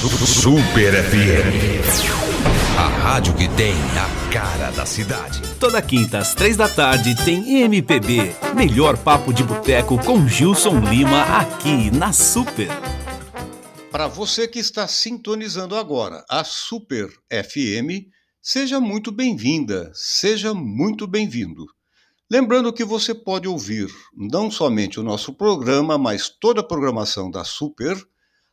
Super FM. A rádio que tem a cara da cidade. Toda quinta às três da tarde tem MPB. Melhor papo de boteco com Gilson Lima aqui na Super. Para você que está sintonizando agora a Super FM, seja muito bem-vinda, seja muito bem-vindo. Lembrando que você pode ouvir não somente o nosso programa, mas toda a programação da Super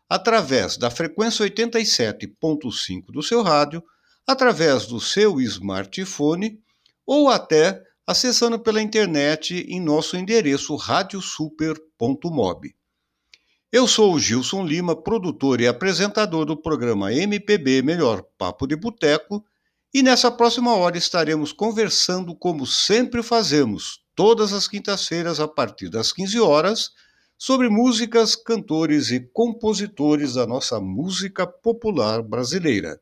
através da frequência 87.5 do seu rádio, através do seu smartphone ou até acessando pela internet em nosso endereço radiosuper.mob. Eu sou o Gilson Lima, produtor e apresentador do programa MPB Melhor Papo de Boteco, e nessa próxima hora estaremos conversando como sempre fazemos, todas as quintas-feiras a partir das 15 horas sobre músicas, cantores e compositores da nossa música popular brasileira.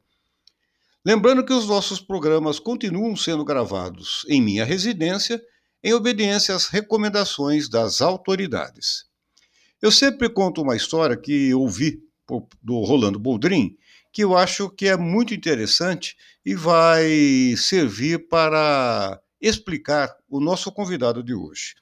Lembrando que os nossos programas continuam sendo gravados em minha residência, em obediência às recomendações das autoridades. Eu sempre conto uma história que ouvi do Rolando Boldrin, que eu acho que é muito interessante e vai servir para explicar o nosso convidado de hoje.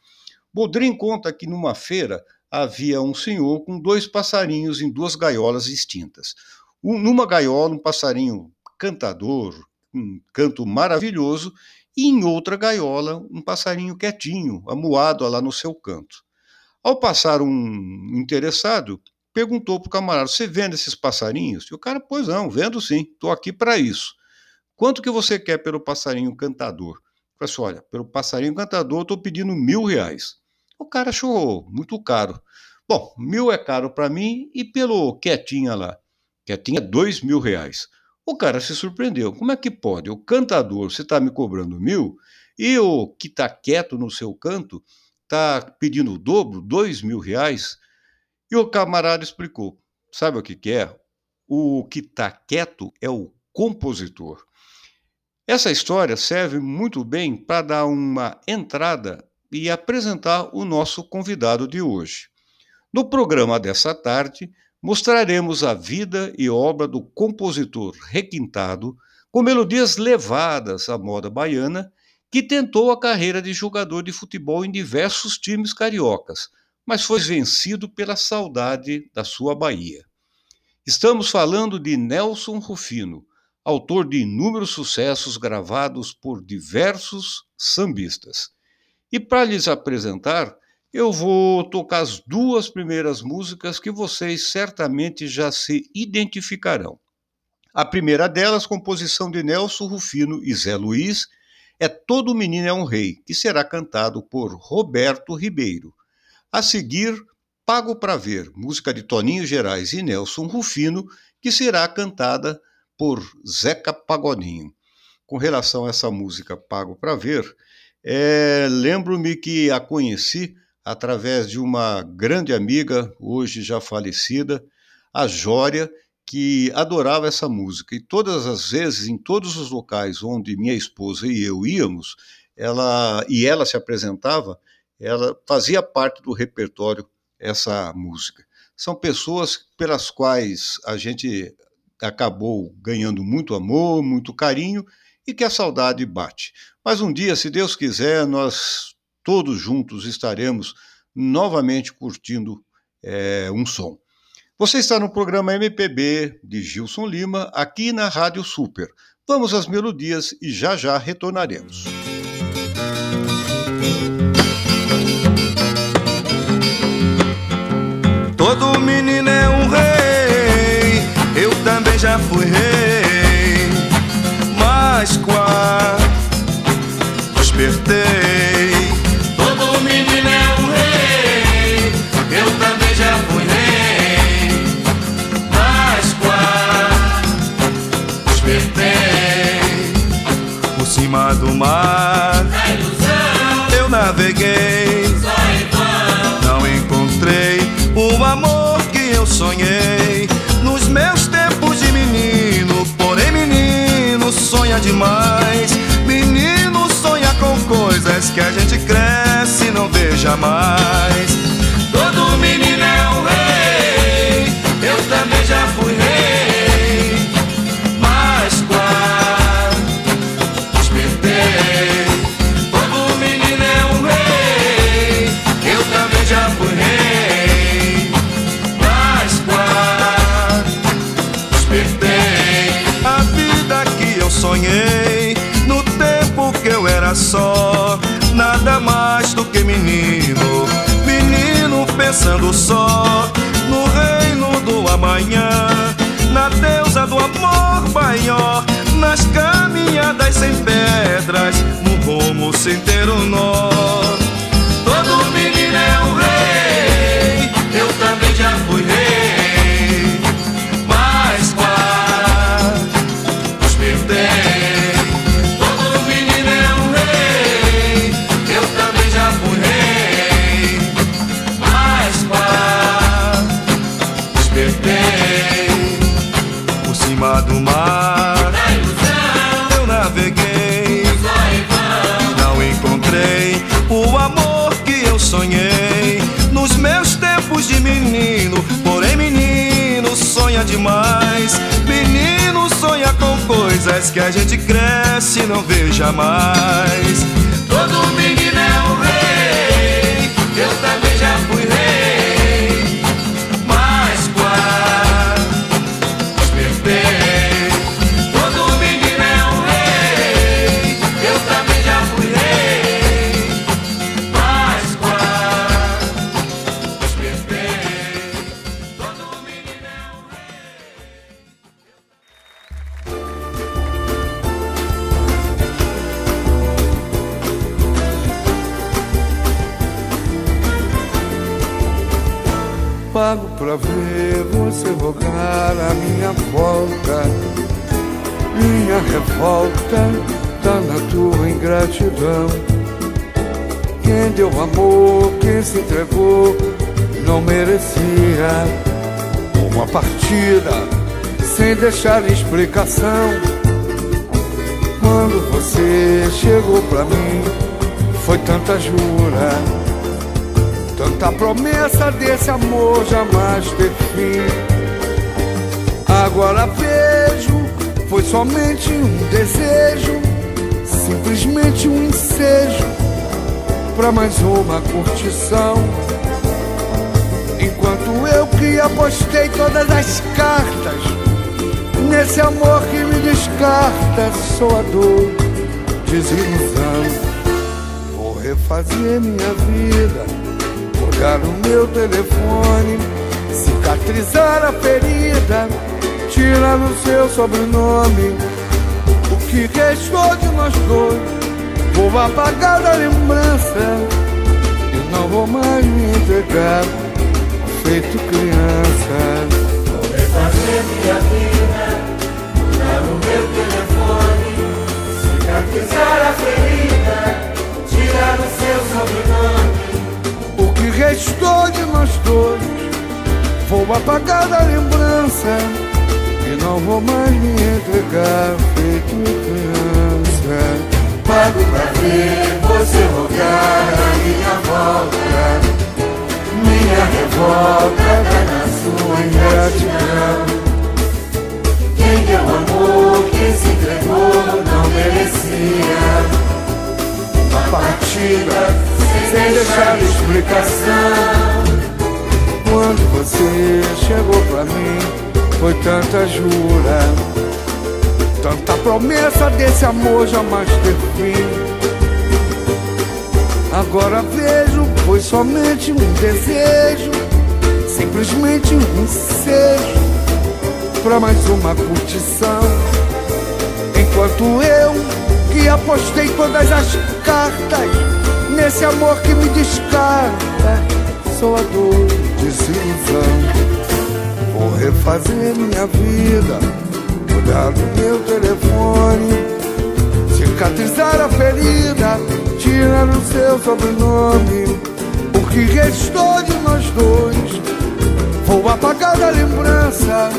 Boldrin conta que numa feira havia um senhor com dois passarinhos em duas gaiolas distintas. Um, numa gaiola, um passarinho cantador, um canto maravilhoso, e em outra gaiola, um passarinho quietinho, amuado lá no seu canto. Ao passar um interessado, perguntou para o camarada: Você vende esses passarinhos? E o cara, pois não, vendo sim, estou aqui para isso. Quanto que você quer pelo passarinho cantador? Eu falei assim, olha, pelo passarinho cantador, estou pedindo mil reais. O cara achou muito caro. Bom, mil é caro para mim e pelo Quietinha lá. Quietinha, dois mil reais. O cara se surpreendeu. Como é que pode? O cantador, você está me cobrando mil e o que está quieto no seu canto está pedindo o dobro, dois mil reais? E o camarada explicou. Sabe o que, que é? O que está quieto é o compositor. Essa história serve muito bem para dar uma entrada e apresentar o nosso convidado de hoje. No programa dessa tarde, mostraremos a vida e obra do compositor requintado, com melodias levadas à moda baiana, que tentou a carreira de jogador de futebol em diversos times cariocas, mas foi vencido pela saudade da sua Bahia. Estamos falando de Nelson Rufino, autor de inúmeros sucessos gravados por diversos sambistas. E para lhes apresentar, eu vou tocar as duas primeiras músicas que vocês certamente já se identificarão. A primeira delas, composição de Nelson Rufino e Zé Luiz, é Todo Menino é um Rei, que será cantado por Roberto Ribeiro. A seguir, Pago para Ver, música de Toninho Gerais e Nelson Rufino, que será cantada por Zeca Pagodinho. Com relação a essa música Pago para Ver, é, Lembro-me que a conheci através de uma grande amiga, hoje já falecida, a Jória, que adorava essa música. E todas as vezes, em todos os locais onde minha esposa e eu íamos, ela e ela se apresentava, ela fazia parte do repertório essa música. São pessoas pelas quais a gente acabou ganhando muito amor, muito carinho e que a saudade bate. Mas um dia, se Deus quiser, nós todos juntos estaremos novamente curtindo é, um som. Você está no programa MPB de Gilson Lima, aqui na Rádio Super. Vamos às melodias e já já retornaremos. Todo menino é um rei, eu também já fui rei, despertei. Todo menino é um rei, eu também já fui rei, mas quase despertei. Por cima do mar, que a gente cresce e não veja mais. Todo menino é um rei, eu também já fui rei, mas quase despertei. Todo menino é um rei, eu também já fui rei, mas quase despertei. A vida que eu sonhei no tempo que eu era só pensando só no reino do amanhã, na deusa do amor maior, nas caminhadas sem pedras, no rumo sem ter um nó. Todo menino é um rei, eu também já fui rei, que a gente cresce e não vê jamais. Explicação. Quando você chegou pra mim, foi tanta jura. Tanta promessa desse amor jamais ter fim. Agora vejo, foi somente um desejo, simplesmente um ensejo pra mais uma curtição. Enquanto eu que apostei todas as cartas nesse amor que me descarta, sou a dor, desilusão. Vou refazer minha vida Olhar o meu telefone, cicatrizar a ferida, tirar o seu sobrenome. O que restou de nós dois, vou apagar da lembrança e não vou mais me entregar, feito criança. Vou refazer minha vida, mudar o meu telefone, cicatrizar a ferida, tirar o seu sobrenome. O que restou de nós dois Vou apagar da lembrança E não vou mais me entregar Feito criança Pago pra ver você rogar a minha volta. Minha revolta tá na sua ingratidão. Quem deu amor, quem se entregou, não merecia. Uma partida Sem deixar explicação Quando você chegou pra mim Foi tanta jura Tanta promessa desse amor jamais ter fim Agora vejo, foi somente um desejo Simplesmente um ensejo Pra mais uma curtição. Enquanto eu, que apostei todas as cartas Nesse amor que me descarta Sou a dor, desilusão Vou refazer minha vida Mudar o meu telefone Cicatrizar a ferida Tirar o seu sobrenome. O que restou de nós dois Vou apagar da lembrança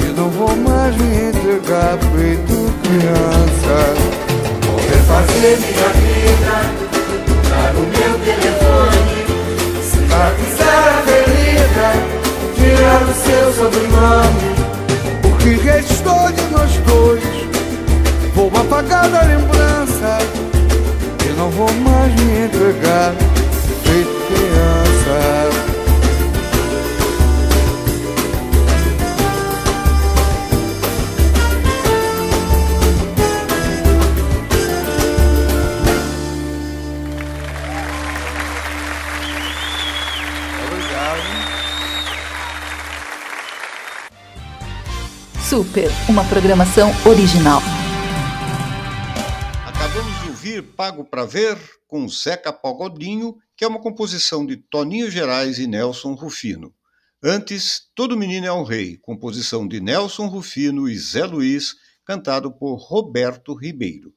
E não vou mais me entregar Feito criança. Vou refazer minha vida, mudar o meu telefone, cicatrizar a ferida, tirar o seu sobrenome. O que restou de nós dois Vou apagar da lembrança E não vou mais me entregar Feito criança Super, uma programação original. Acabamos de ouvir Pago para Ver com Zeca Pagodinho, que é uma composição de Toninho Gerais e Nelson Rufino. Antes, Todo Menino é um Rei, composição de Nelson Rufino e Zé Luiz, cantado por Roberto Ribeiro.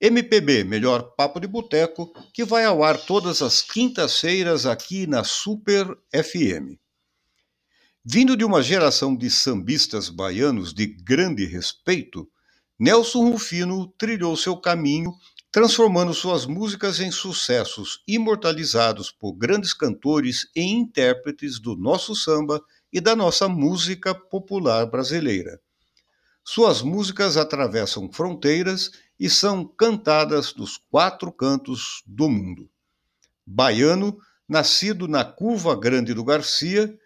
MPB, melhor papo de boteco, que vai ao ar todas as quintas-feiras aqui na Super FM. Vindo de uma geração de sambistas baianos de grande respeito, Nelson Rufino trilhou seu caminho, transformando suas músicas em sucessos imortalizados por grandes cantores e intérpretes do nosso samba e da nossa música popular brasileira. Suas músicas atravessam fronteiras e são cantadas nos quatro cantos do mundo. Baiano, nascido na Curva Grande do Garcia,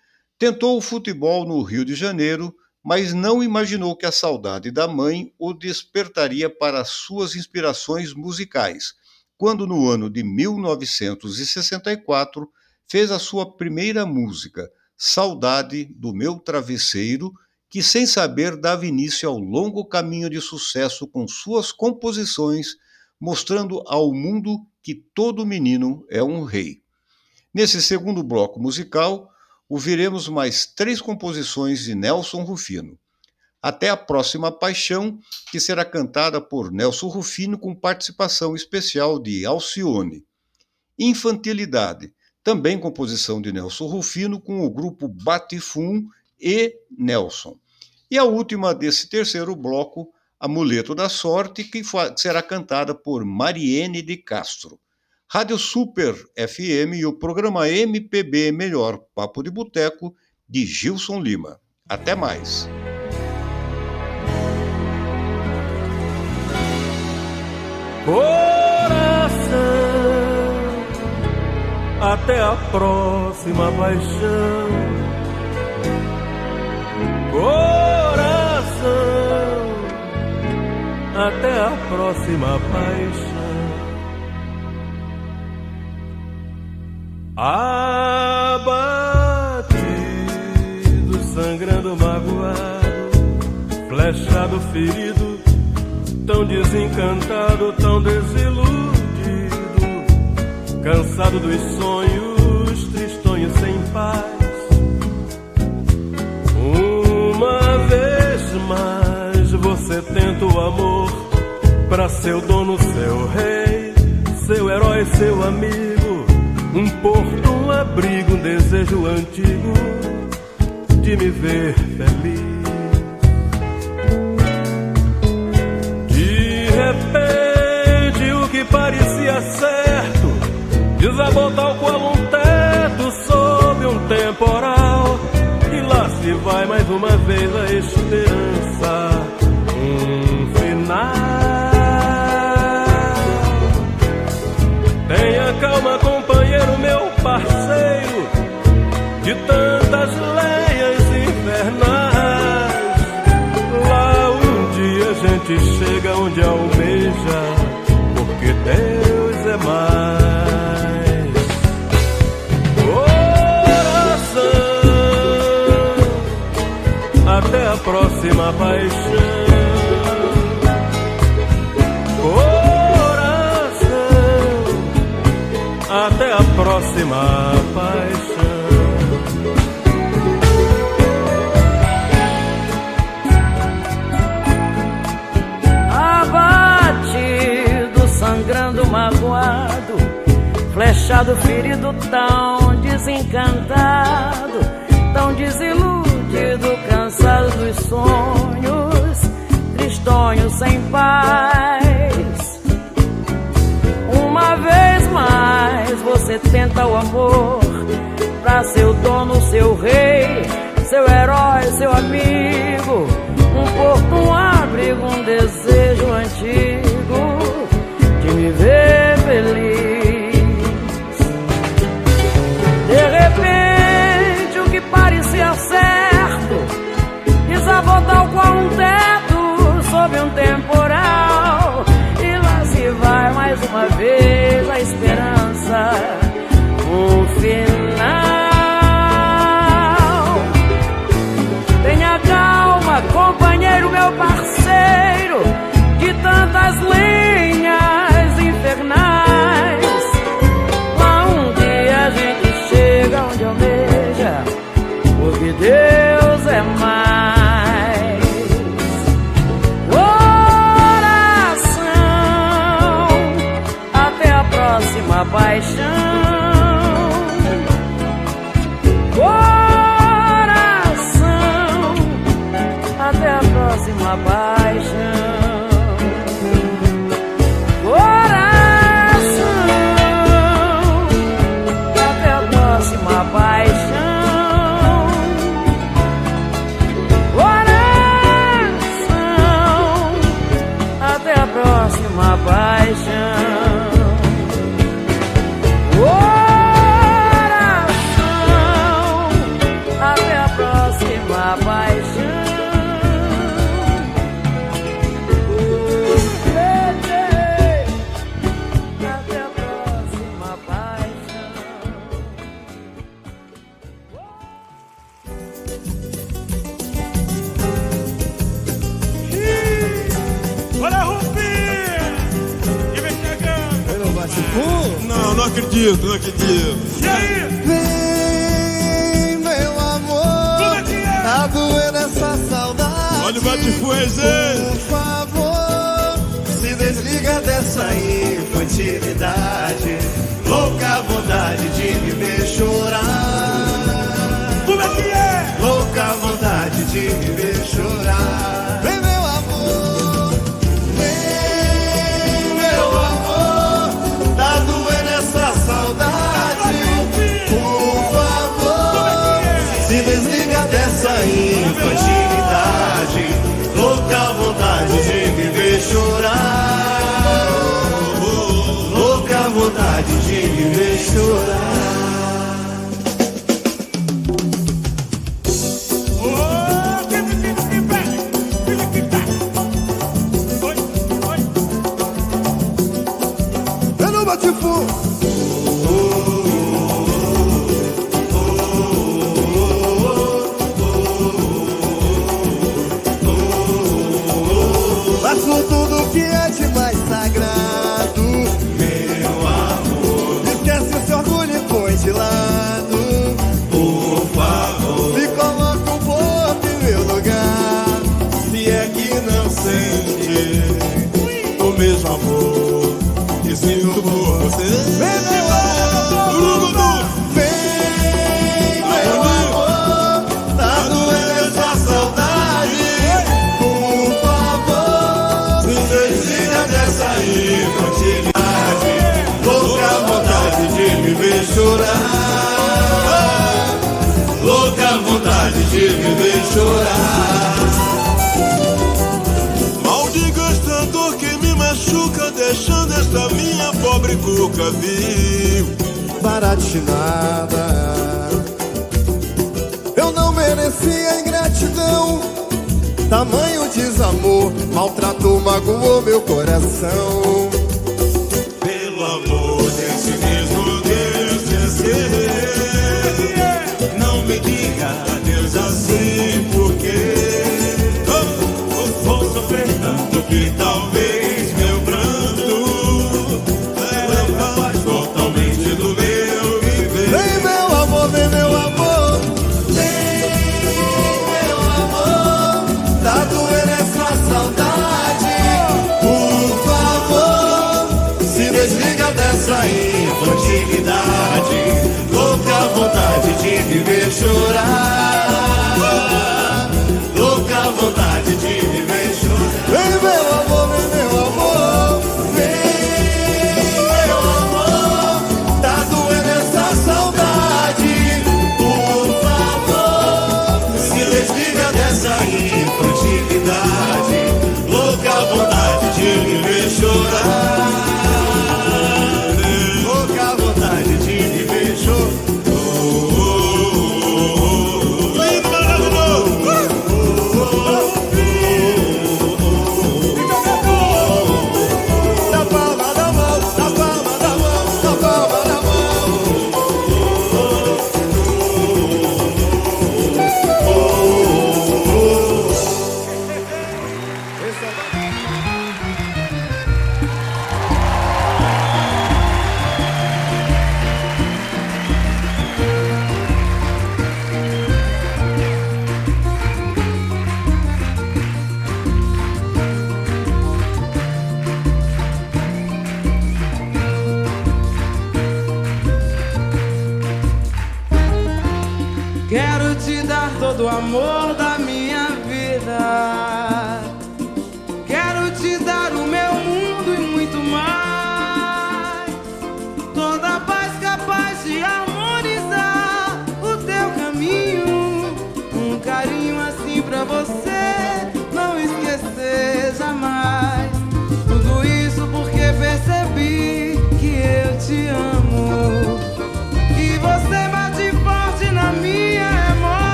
Tentou o futebol no Rio de Janeiro, mas não imaginou que a saudade da mãe o despertaria para suas inspirações musicais, quando no ano de 1964 fez a sua primeira música, Saudade do Meu Travesseiro, que sem saber dava início ao longo caminho de sucesso com suas composições, mostrando ao mundo que todo menino é um rei. Nesse segundo bloco musical, ouviremos mais três composições de Nelson Rufino. Até a próxima paixão, que será cantada por Nelson Rufino com participação especial de Alcione. Infantilidade, também composição de Nelson Rufino com o grupo Batifum e Nelson. E a última desse terceiro bloco, Amuleto da Sorte, que será cantada por Mariene de Castro. Rádio Super FM e o programa MPB Melhor Papo de Boteco de Gilson Lima. Até mais. Coração, até a próxima paixão. Coração, até a próxima paixão. Abatido, sangrando, magoado, flechado, ferido, tão desencantado, tão desiludido, cansado dos sonhos, tristonho sem paz. Uma vez mais você tenta o amor para seu dono, seu rei, seu herói, seu amigo um porto, um abrigo, um desejo antigo de me ver feliz. De repente, o que parecia certo desabou tal qual um teto sob um temporal. E lá se vai mais uma vez a esperança. Almeja, porque Deus é mais. Coração, até a próxima paixão. até a próxima flechado, ferido, tão desencantado, tão desiludido, cansado dos sonhos, tristonho sem paz uma vez mais você tenta o amor pra seu dono, seu rei, seu herói, seu amigo. Um porto, um abrigo, um desejo antigo de me ver feliz. Tal qual um teto sob um temporal vai mais uma vez a esperança, um final. Tenha calma. meu parceiro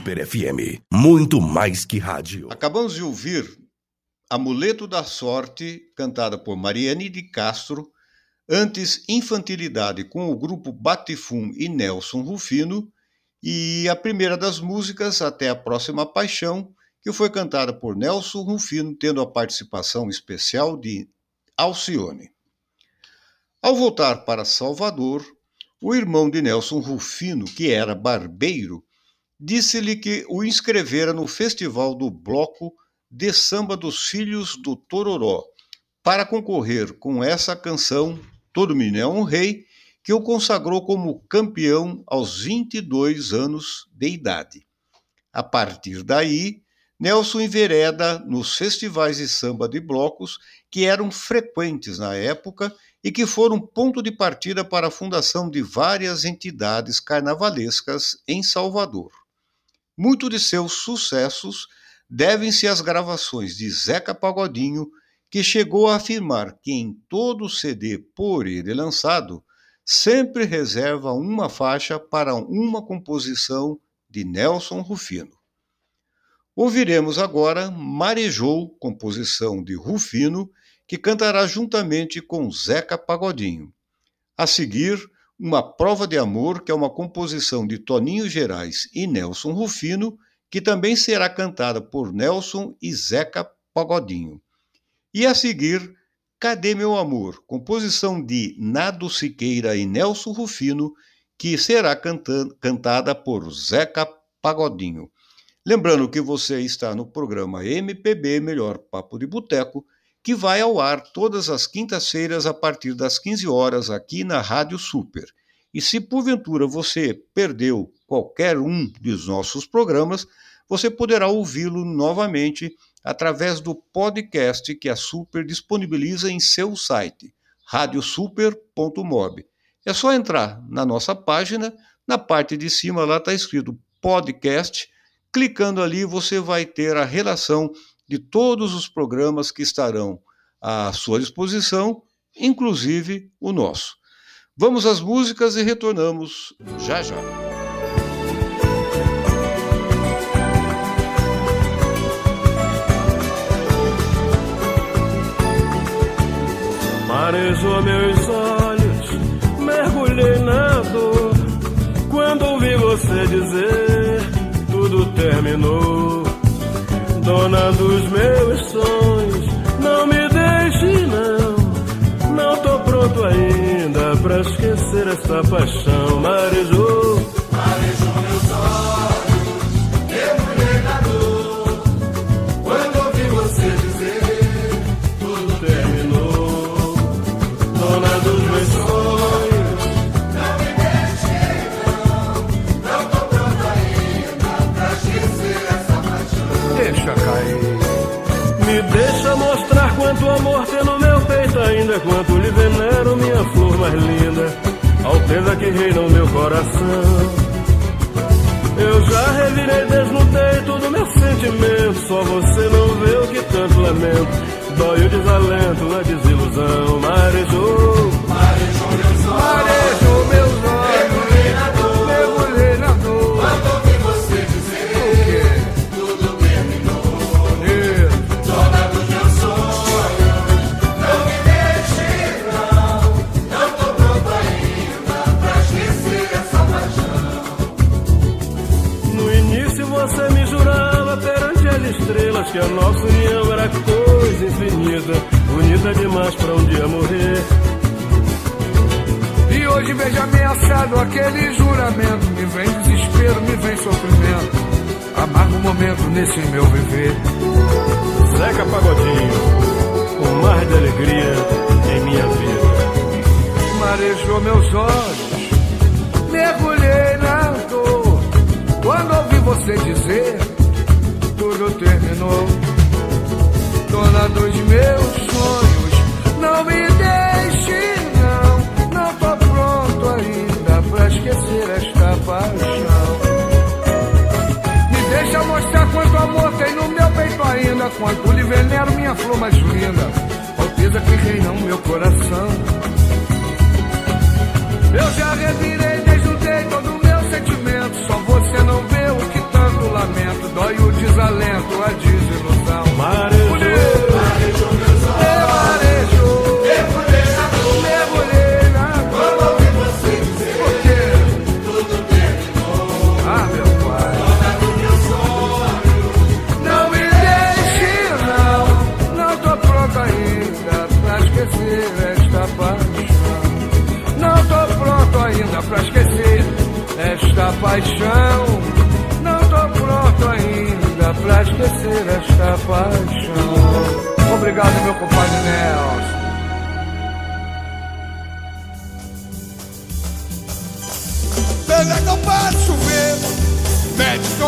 Super FM, muito mais que rádio. Acabamos de ouvir Amuleto da Sorte, cantada por Mariane de Castro, antes Infantilidade com o grupo Batifum e Nelson Rufino, e a primeira das músicas, Até a Próxima Paixão, que foi cantada por Nelson Rufino, tendo a participação especial de Alcione. Ao voltar para Salvador, o irmão de Nelson Rufino, que era barbeiro, disse-lhe que o inscrevera no Festival do Bloco de Samba dos Filhos do Tororó, para concorrer com essa canção, Todo Menino é um Rei, que o consagrou como campeão aos 22 anos de idade. A partir daí, Nelson envereda nos festivais de samba de blocos que eram frequentes na época e que foram ponto de partida para a fundação de várias entidades carnavalescas em Salvador. Muito de seus sucessos devem-se às gravações de Zeca Pagodinho, que chegou a afirmar que em todo CD por ele lançado, sempre reserva uma faixa para uma composição de Nelson Rufino. Ouviremos agora Marejou, composição de Rufino, que cantará juntamente com Zeca Pagodinho. A seguir, Uma Prova de Amor, que é uma composição de Toninho Gerais e Nelson Rufino, que também será cantada por Nelson e Zeca Pagodinho. E a seguir, Cadê Meu Amor? Composição de Nado Siqueira e Nelson Rufino, que será cantada por Zeca Pagodinho. Lembrando que você está no programa MPB Melhor Papo de Boteco, que vai ao ar todas as quintas-feiras a partir das 15 horas aqui na Rádio Super. E se porventura você perdeu qualquer um dos nossos programas, você poderá ouvi-lo novamente através do podcast que a Super disponibiliza em seu site, radiosuper.mob. É só entrar na nossa página, na parte de cima lá está escrito podcast. Clicando ali, você vai ter a relação de todos os programas que estarão à sua disposição, inclusive o nosso. Vamos às músicas e retornamos já já. Marejou meus olhos, mergulhei na dor. Quando ouvi você dizer, tudo terminou. Dona dos meus sonhos, não me deixe não. Não tô pronto ainda pra esquecer essa paixão. Marejou, quanto amor tem no meu peito ainda. Quanto lhe venero, minha flor mais linda. Alteza que reina o meu coração. Eu já revirei, desnudei todo o meu sentimento. Só você não vê o que tanto lamento. Dói o desalento, a desilusão. Marejou, Marejou Marejou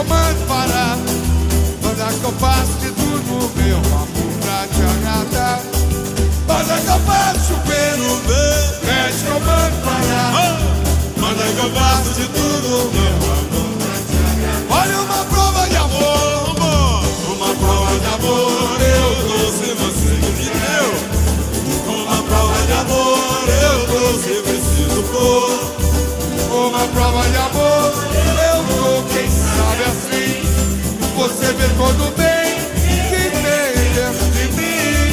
pede que eu mando parar. Manda que eu faço de tudo, meu amor, pra te agradar. Manda que eu faço chover, pede que eu mando parar. Manda que eu faço de tudo, meu amor, pra te agradar. Olha uma prova de amor, amor. Uma prova de amor, eu trouxe você que me deu. Uma prova de amor, eu trouxe, preciso pôr. Uma prova de amor, Você vê todo o bem que tem dentro de mim.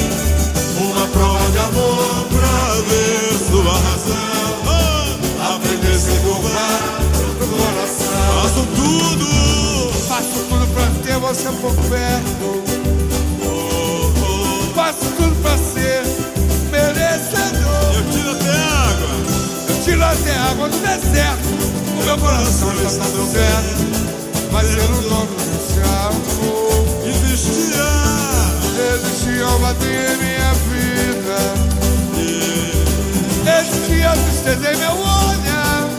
Uma prova de amor pra ver sua razão. Aprender a se curvar pro coração. Faço tudo, faço tudo pra ter você por perto. Faço tudo pra ser merecedor. Eu tiro até água. Eu tiro até água do deserto. O meu coração está tão certo. Vai ser o dono bater em minha vida. Existia tristeza em meu olhar.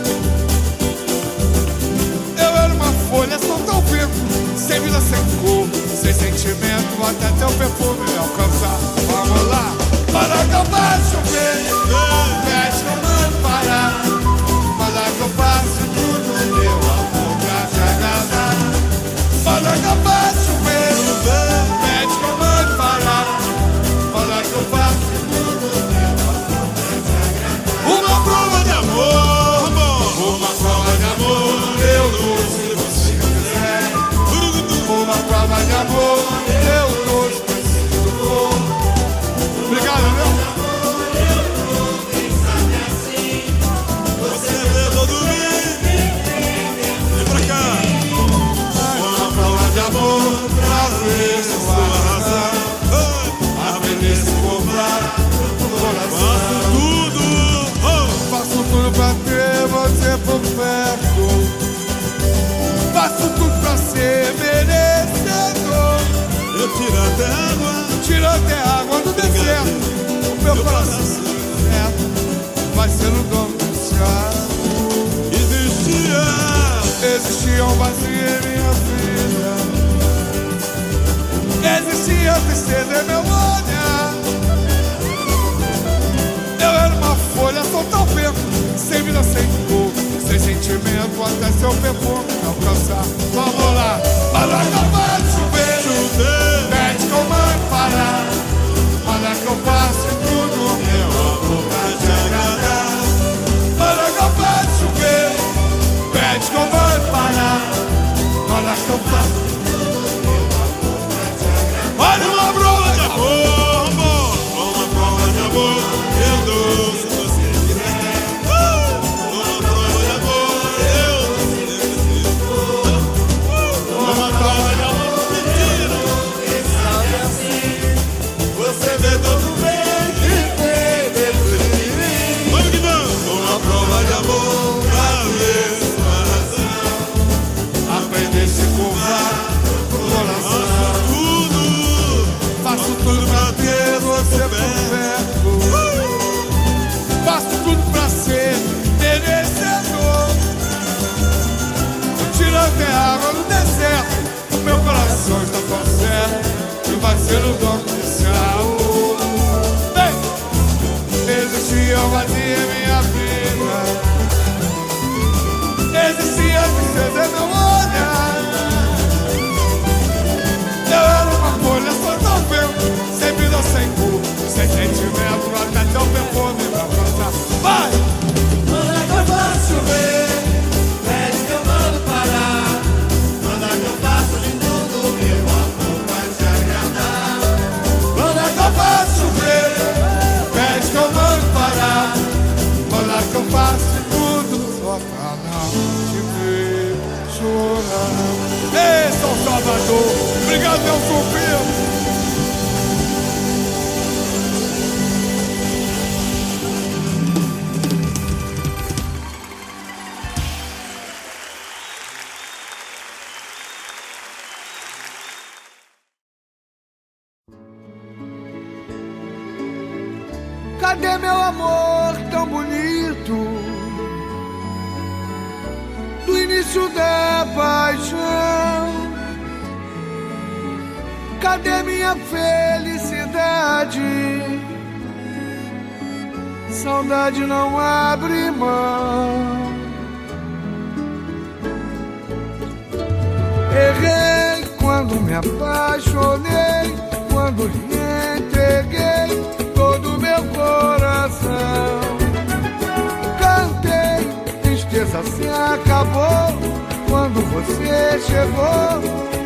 Eu era uma folha solta ao vento, sem vida, sem cor, sem sentimento, até teu perfume me alcançar. Vamos lá, para acabar chover, pede que Faço tudo pra ser merecedor. Eu tiro até água, tiro até água do deserto. O meu coração certo vai ser o dono do céu. Existia, existia um vazio em minha vida. Existia tristeza em meu olhar. Eu era uma folha solta ao vento, sem vida, sem sentimento, até seu perfume me alcançar. Vamos lá, para acabar de chover, chover. Pede que eu mande parar, para que eu faça tudo, meu amor, pra te agradar. Para acabar de chover, pede que eu mande parar, para que eu faça Vazio em minha vida. Existia tristeza em São chegou,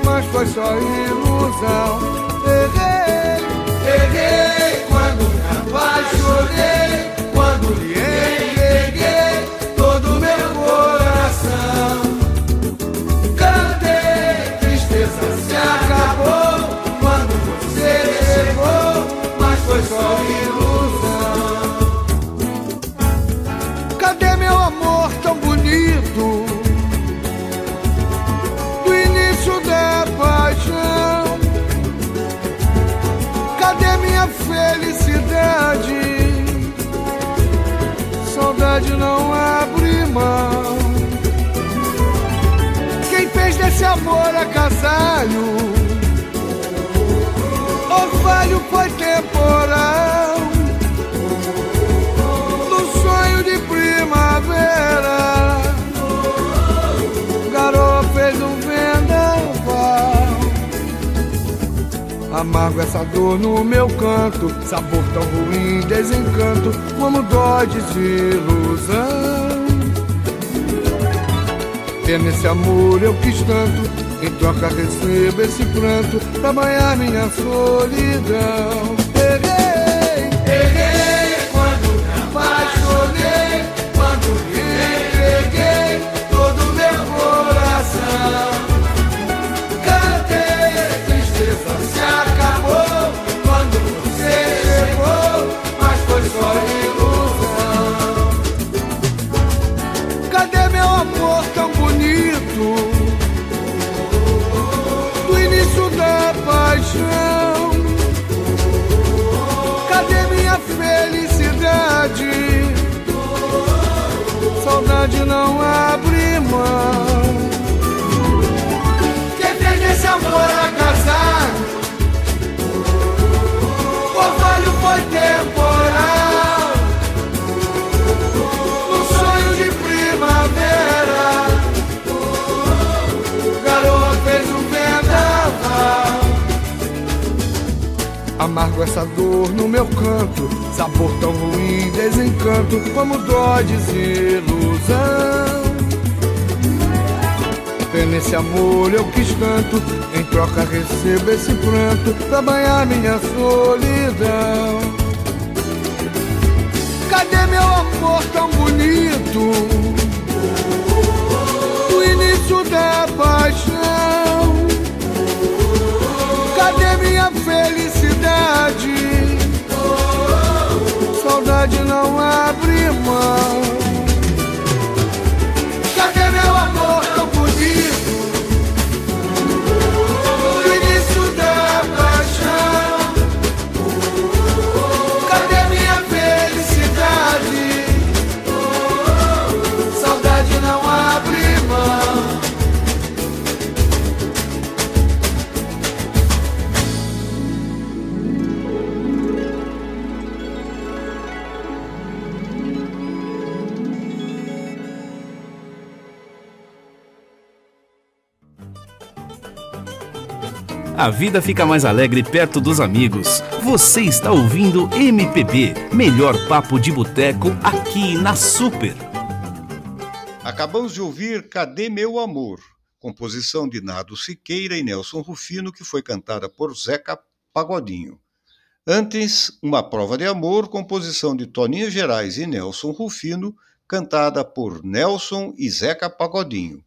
mas foi só ilusão. Errei, errei quando me apaixonei, quando lhe entreguei todo meu coração. Cantei, tristeza se acabou quando você chegou, mas foi só ilusão. Quem fez desse amor agasalho? Orvalho foi temporal. No sonho de primavera, garoa fez um vendaval. Amargo essa dor no meu canto, sabor tão ruim, desencanto, como dó de desilusão. É nesse amor eu quis tanto, em troca recebo esse pranto pra banhar minha solidão. Não abre mão. Amargo essa dor no meu canto, sabor tão ruim, desencanto, como dó, desilusão. Foi nesse amor eu quis tanto, em troca recebo esse pranto pra banhar minha solidão. Cadê meu amor tão bonito? Do início da paixão. Cadê minha felicidade? Saudade não abre mão. A vida fica mais alegre perto dos amigos. Você está ouvindo MPB, melhor papo de boteco aqui na Super. Acabamos de ouvir Cadê Meu Amor, composição de Nado Siqueira e Nelson Rufino, que foi cantada por Zeca Pagodinho. Antes, Uma Prova de Amor, composição de Toninho Gerais e Nelson Rufino, cantada por Nelson e Zeca Pagodinho.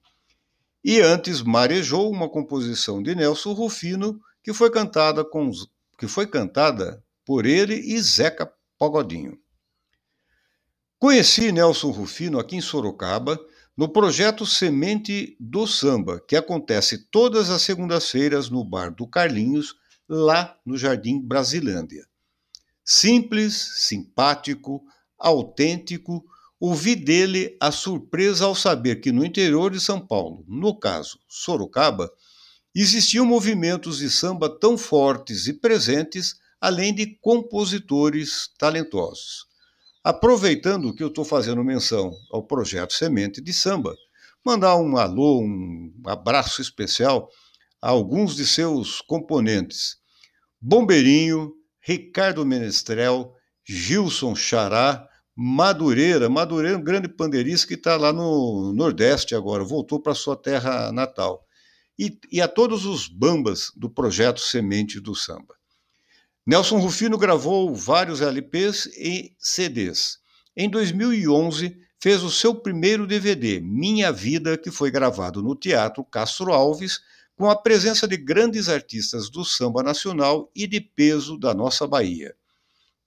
E antes, Marejou, uma composição de Nelson Rufino, que foi cantada, com, que foi cantada por ele e Zeca Pagodinho. Conheci Nelson Rufino aqui em Sorocaba, no projeto Semente do Samba, que acontece todas as segundas-feiras no Bar do Carlinhos, lá no Jardim Brasilândia. Simples, simpático, autêntico, ouvi dele a surpresa ao saber que no interior de São Paulo, no caso Sorocaba, existiam movimentos de samba tão fortes e presentes, além de compositores talentosos. Aproveitando que eu estou fazendo menção ao projeto Semente de Samba, mandar um alô, um abraço especial a alguns de seus componentes: Bombeirinho, Ricardo Menestrel, Gilson Xará, Madureira. Madureira é um grande pandeirista que está lá no Nordeste agora, voltou para sua terra natal. E, e a todos os bambas do projeto Semente do Samba. Nelson Rufino gravou vários LPs e CDs. Em 2011, fez o seu primeiro DVD, Minha Vida, que foi gravado no Teatro Castro Alves, com a presença de grandes artistas do samba nacional e de peso da nossa Bahia.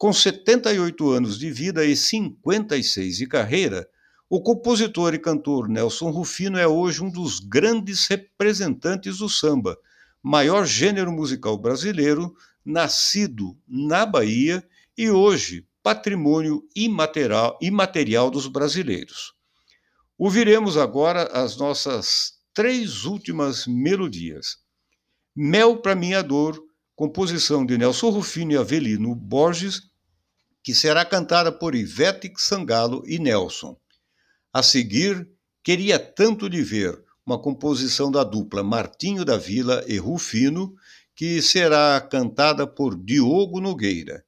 Com 78 anos de vida e 56 de carreira, o compositor e cantor Nelson Rufino é hoje um dos grandes representantes do samba, maior gênero musical brasileiro, nascido na Bahia e hoje patrimônio imaterial, imaterial dos brasileiros. Ouviremos agora as nossas três últimas melodias. Mel para Minha Dor, composição de Nelson Rufino e Avelino Borges, que será cantada por Ivete Sangalo e Nelson. A seguir, Queria Tanto de Ver, uma composição da dupla Martinho da Vila e Rufino, que será cantada por Diogo Nogueira.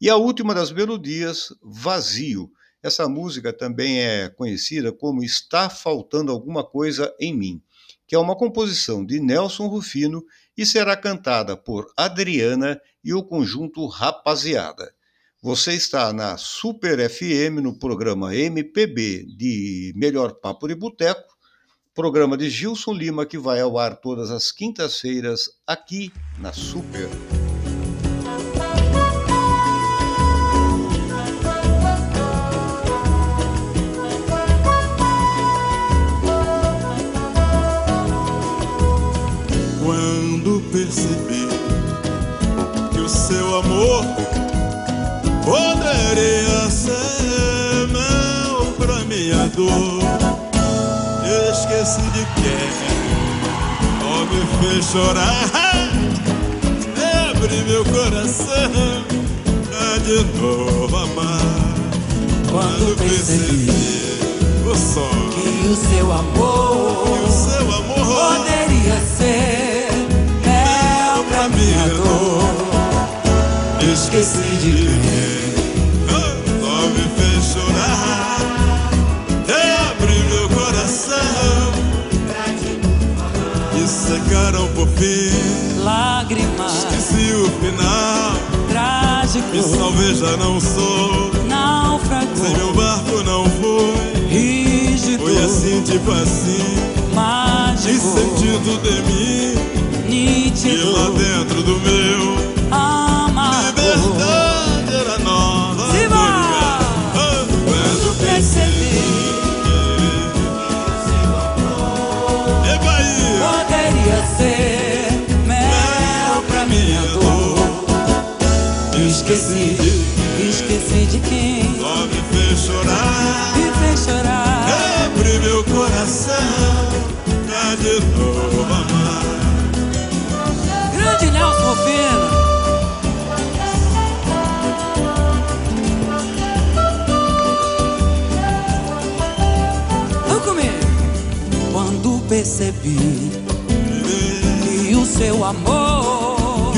E a última das melodias, Vazio. Essa música também é conhecida como Está Faltando Alguma Coisa em Mim, que é uma composição de Nelson Rufino e será cantada por Adriana e o conjunto Rapaziada. Você está na Super FM no programa MPB de Melhor Papo de Boteco, programa de Gilson Lima que vai ao ar todas as quintas-feiras aqui na Super. Poderia ser minha dor, esqueci de quem oh, me fez chorar. Abre meu coração pra de novo amar. Quando percebi o som que o seu amor, que o seu amor poderia ser mel pra minha dor. Esqueci de quem só me fez chorar. Abre meu coração e secaram por fim. Lágrimas, Esqueci o final. trágico, Me salvei, já não sou. náufrago, Sem meu barco não foi. rígido, Foi assim, tipo assim. mágico, E sentido de mim. E nítido, lá dentro do meu. amargo. Liberdade era nova. Ah, Quando Percebi, poderia ser mel pra minha dor. Esqueci, esqueci de quem Só me fez chorar. me fez chorar. Abre meu coração pra de novo amar. Grande Nelson Rufino. Percebi que o seu amor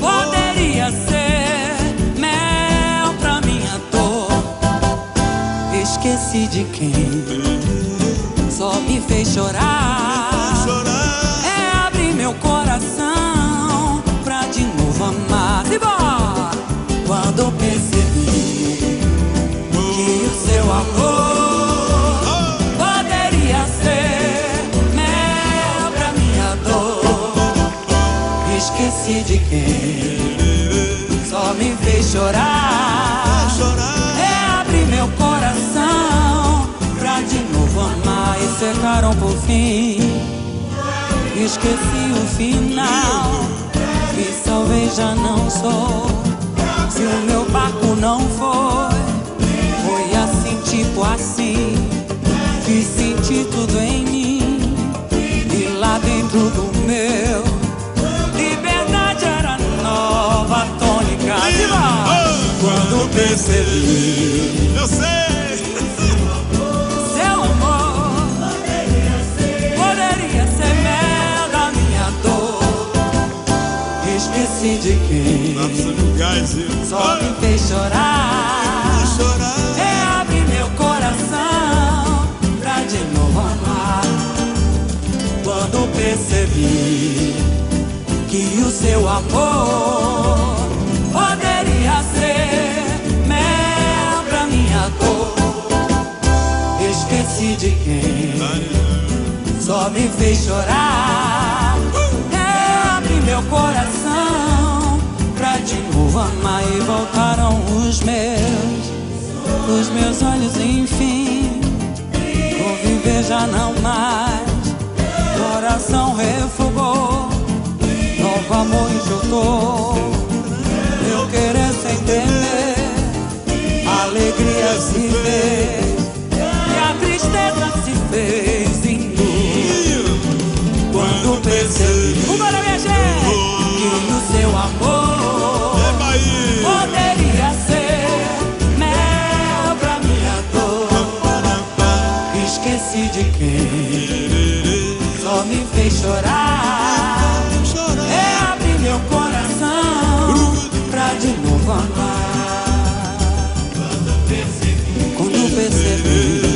poderia ser mel pra minha dor, esqueci de quem só me fez chorar. É abrir meu coração pra de novo amar. Quando esqueci de quem só me fez chorar. É abrir meu coração pra de novo amar e secaram por fim. Esqueci o final, me salvei, já não sou. Se o meu barco não foi, foi assim, tipo assim. Que senti tudo em mim. E lá dentro do Percebi. Eu sei! Seu amor poderia ser mel da minha dor. Esqueci de quem só me fez chorar. Reabre meu coração pra de novo amar. Quando percebi que o seu amor me fez chorar. Reabre meu coração pra de novo amar e voltaram os meus, os meus olhos enfim. Vou viver já não mais. Coração refugou, novo amor enxutou. Eu querer sem temer, alegria se fez e a tristeza se fez. Quando percebi, uma da minha gente, que o seu amor poderia ser mel pra minha dor. Esqueci de quem só me fez chorar. É abrir meu coração pra de novo amar. Quando percebi. Nelson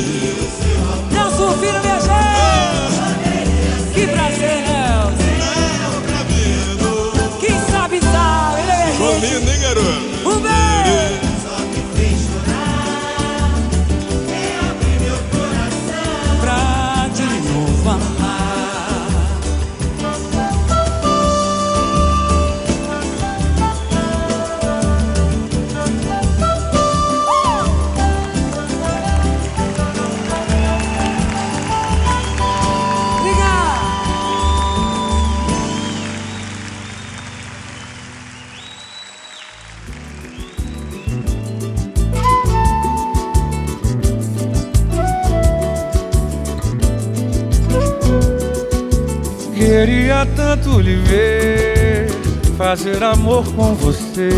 Queria tanto lhe ver, fazer amor com você.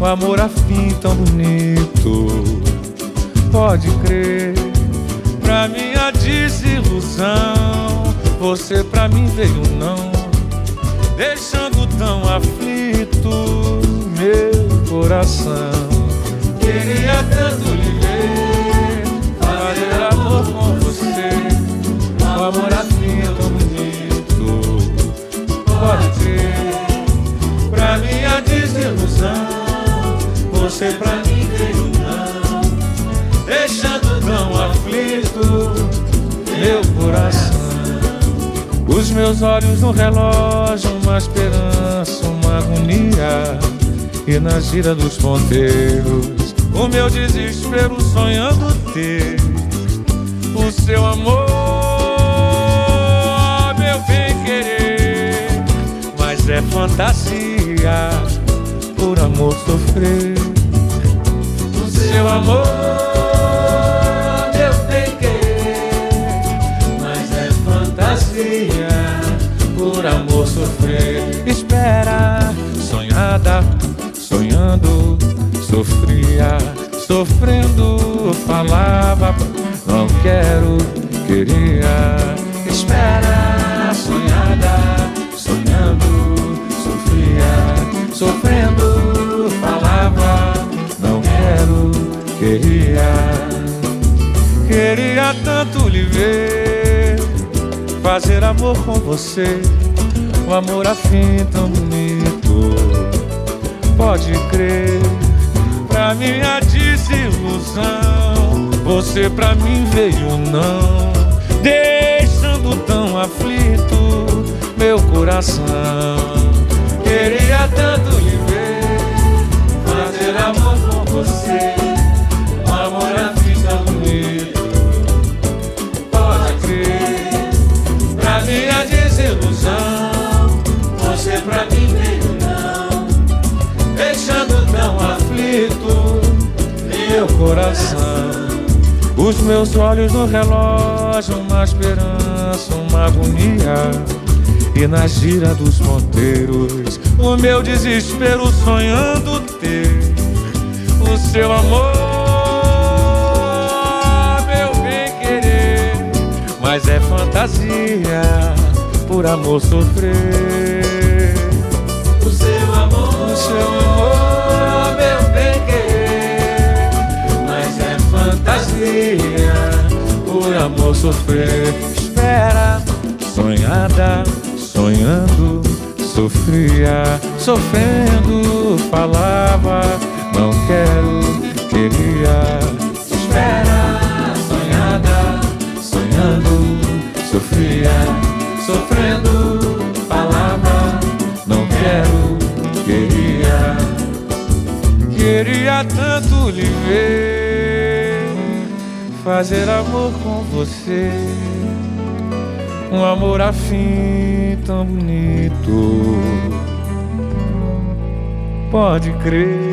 O amor afim tão bonito, pode crer. Pra minha desilusão, você pra mim veio não, deixando tão aflito meu coração. Queria tanto lhe ver, fazer amor com você. Você pra mim veio não, deixando tão aflito meu coração. Os meus olhos no relógio, uma esperança, uma agonia. E na gira dos ponteiros, o meu desespero sonhando ter o seu amor, meu bem querer. Mas é fantasia por amor sofrer. O seu amor, meu bem querer. Mas é fantasia por amor sofrer. Espera, sonhada, sonhando, sofria, sofrendo, falava, não quero, queria. Espera, sonhada, sonhando, sofria, sofrendo, queria. Queria tanto lhe ver, fazer amor com você, um amor afim tão bonito. Pode crer, pra minha desilusão, você pra mim veio não, deixando tão aflito meu coração. Queria tanto lhe ver, fazer amor com você, Os meus olhos no relógio, uma esperança, uma agonia. E na gira dos ponteiros, o meu desespero sonhando ter o seu amor, meu bem querer. Mas é fantasia por amor sofrer. O seu amor, o seu amor, amor sofrer. Espera, sonhada, sonhando, sofria, sofrendo, falava, não quero, queria. Espera, sonhada, sonhando, sofria, sofrendo, falava, não quero, queria. Queria tanto lhe ver, fazer amor com você. Um amor afim tão bonito. Pode crer.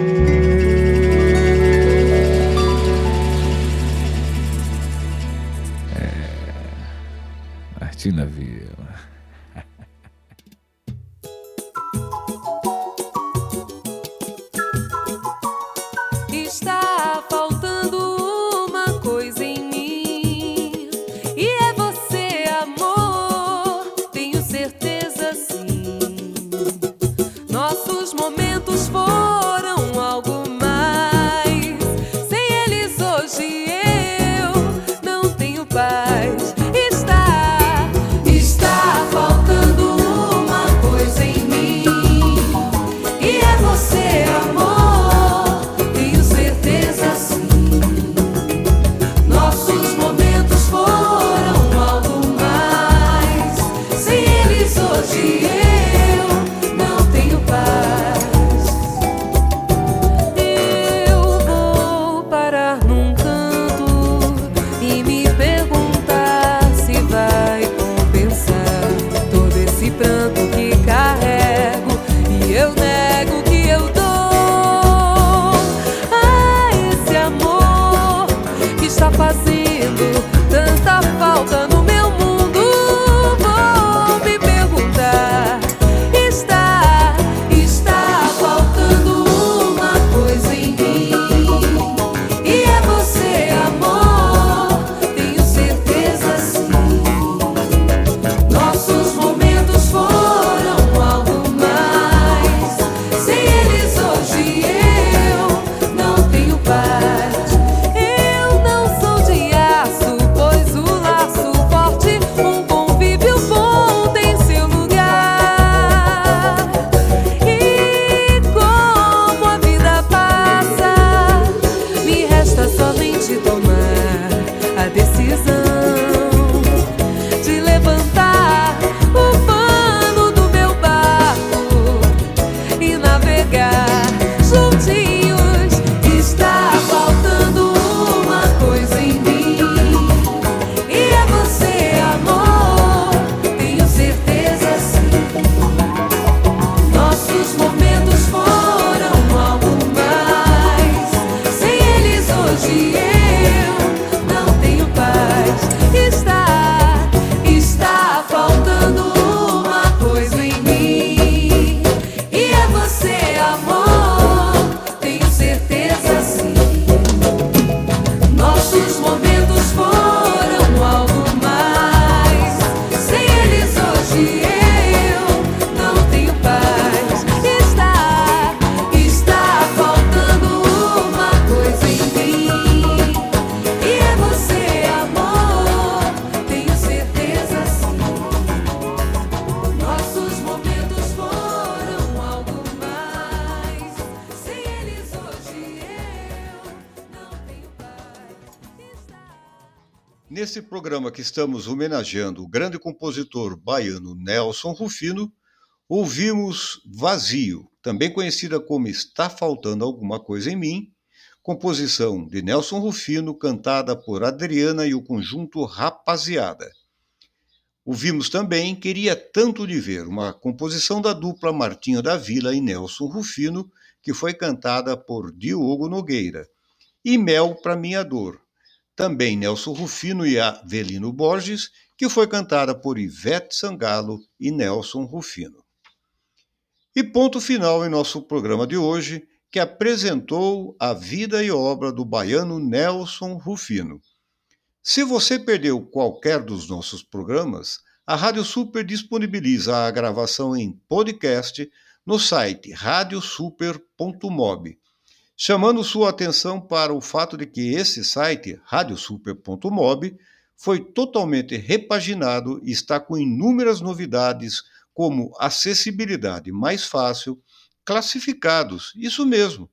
Que estamos homenageando o grande compositor baiano Nelson Rufino, ouvimos Vazio, também conhecida como Está Faltando Alguma Coisa em Mim, composição de Nelson Rufino, cantada por Adriana e o conjunto Rapaziada. Ouvimos também Queria Tanto Lhe Ver, uma composição da dupla Martinho da Vila e Nelson Rufino, que foi cantada por Diogo Nogueira. e Mel para Minha Dor. Também Nelson Rufino e Avelino Borges, que foi cantada por Ivete Sangalo e Nelson Rufino. E ponto final em nosso programa de hoje, que apresentou a vida e obra do baiano Nelson Rufino. Se você perdeu qualquer dos nossos programas, a Rádio Super disponibiliza a gravação em podcast no site radiosuper.mob, chamando sua atenção para o fato de que esse site, radiosuper.mob, foi totalmente repaginado e está com inúmeras novidades, como acessibilidade mais fácil, classificados, isso mesmo.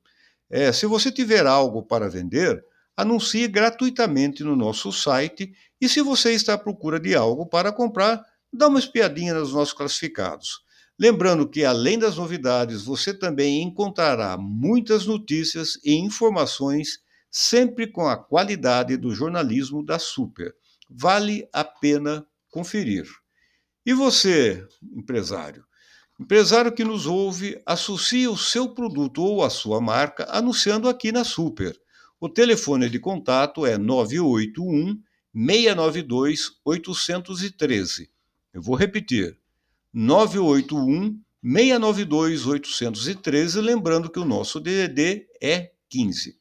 É, se você tiver algo para vender, anuncie gratuitamente no nosso site e se você está à procura de algo para comprar, dá uma espiadinha nos nossos classificados. Lembrando que, além das novidades, você também encontrará muitas notícias e informações, sempre com a qualidade do jornalismo da Super. Vale a pena conferir. E você, empresário? Empresário que nos ouve, associe o seu produto ou a sua marca anunciando aqui na Super. O telefone de contato é 981 692 813. Eu vou repetir. 981 692 813, lembrando que o nosso DDD é 15.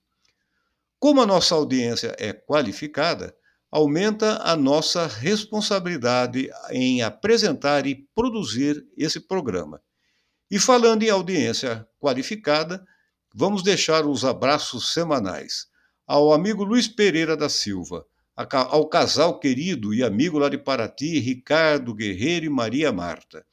Como a nossa audiência é qualificada, aumenta a nossa responsabilidade em apresentar e produzir esse programa. E falando em audiência qualificada, vamos deixar os abraços semanais ao amigo Luiz Pereira da Silva, ao casal querido e amigo lá de Paraty, Ricardo Guerreiro e Maria Marta,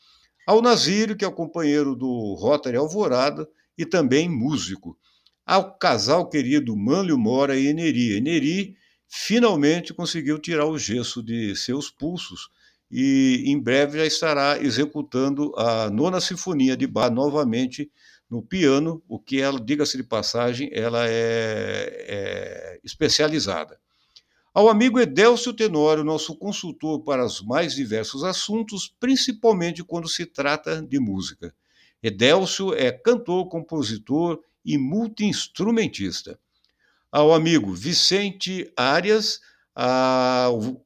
ao Nazírio, que é o companheiro do Rotary Alvorada e também músico, ao casal querido Mânlio Mora e Eneri. Eneri finalmente conseguiu tirar o gesso de seus pulsos e em breve já estará executando a nona sinfonia de Bach novamente no piano, o que ela, diga-se de passagem, ela é, é especializada. Ao amigo Edelcio Tenório, nosso consultor para os mais diversos assuntos, principalmente quando se trata de música. Edelcio é cantor, compositor e multiinstrumentista. Ao amigo Vicente Arias, ao...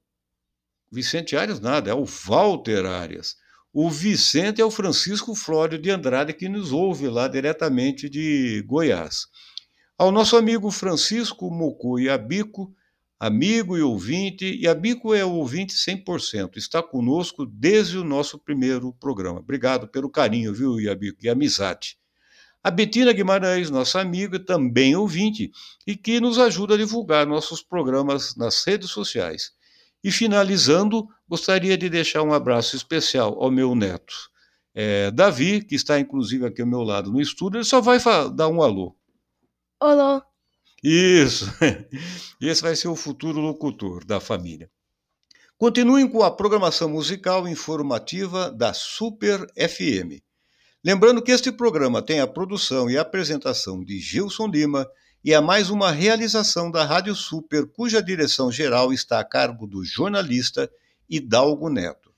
Vicente Arias nada, é o Walter Arias. O Vicente é o Francisco Flório de Andrade, que nos ouve lá diretamente de Goiás. Ao nosso amigo Francisco Mocu e Abico, amigo e ouvinte, e Abico é o ouvinte 100%, está conosco desde o nosso primeiro programa. Obrigado pelo carinho, viu, Iabico, e amizade. A Betina Guimarães, nossa amiga, também ouvinte, e que nos ajuda a divulgar nossos programas nas redes sociais. E finalizando, gostaria de deixar um abraço especial ao meu neto, é, Davi, que está inclusive aqui ao meu lado no estúdio, ele só vai dar um alô. Olá. Isso. Esse vai ser o futuro locutor da família. Continuem com a programação musical informativa da Super FM. Lembrando que este programa tem a produção e apresentação de Gilson Lima e é mais uma realização da Rádio Super, cuja direção geral está a cargo do jornalista Hidalgo Neto.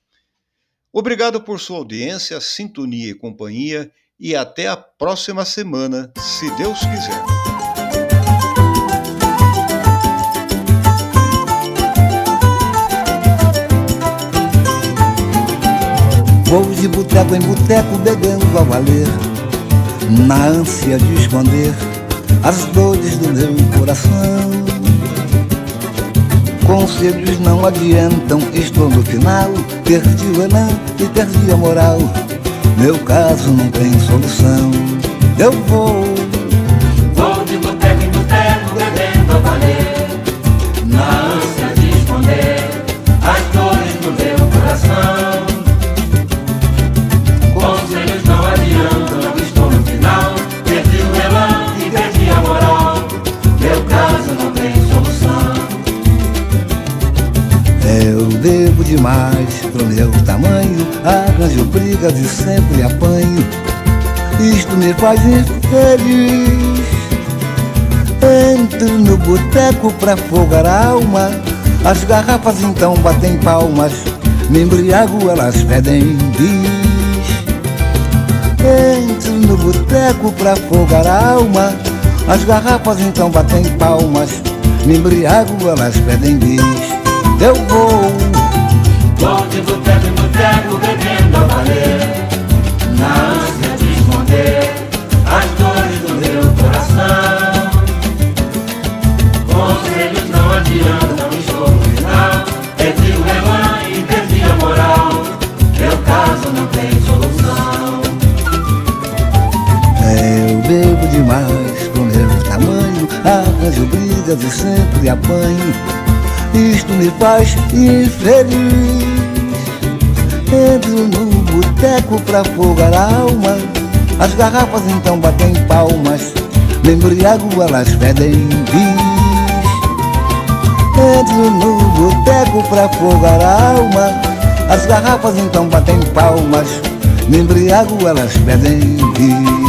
Obrigado por sua audiência, sintonia e companhia e até a próxima semana, se Deus quiser. Vou de boteco em boteco bebendo a valer Na ânsia de esconder as dores do meu coração. Conselhos não adiantam, estou no final Perdi o elan e perdi a moral Meu caso não tem solução. Eu vou Vou E sempre apanho. Isto me faz infeliz Entro no boteco pra afogar a alma. As garrafas então batem palmas. Me embriago, elas pedem bis. Entro no boteco pra afogar a alma. As garrafas então batem palmas, me embriago, elas pedem bis. Eu vou, Vou de boteco arranjo brigas e sempre apanho. Isto me faz infeliz. Entro no boteco pra afogar a alma. As garrafas então batem palmas. Me embriago, elas pedem bis. Entro no boteco pra afogar a alma. As garrafas então batem palmas. Me embriago, elas pedem bis.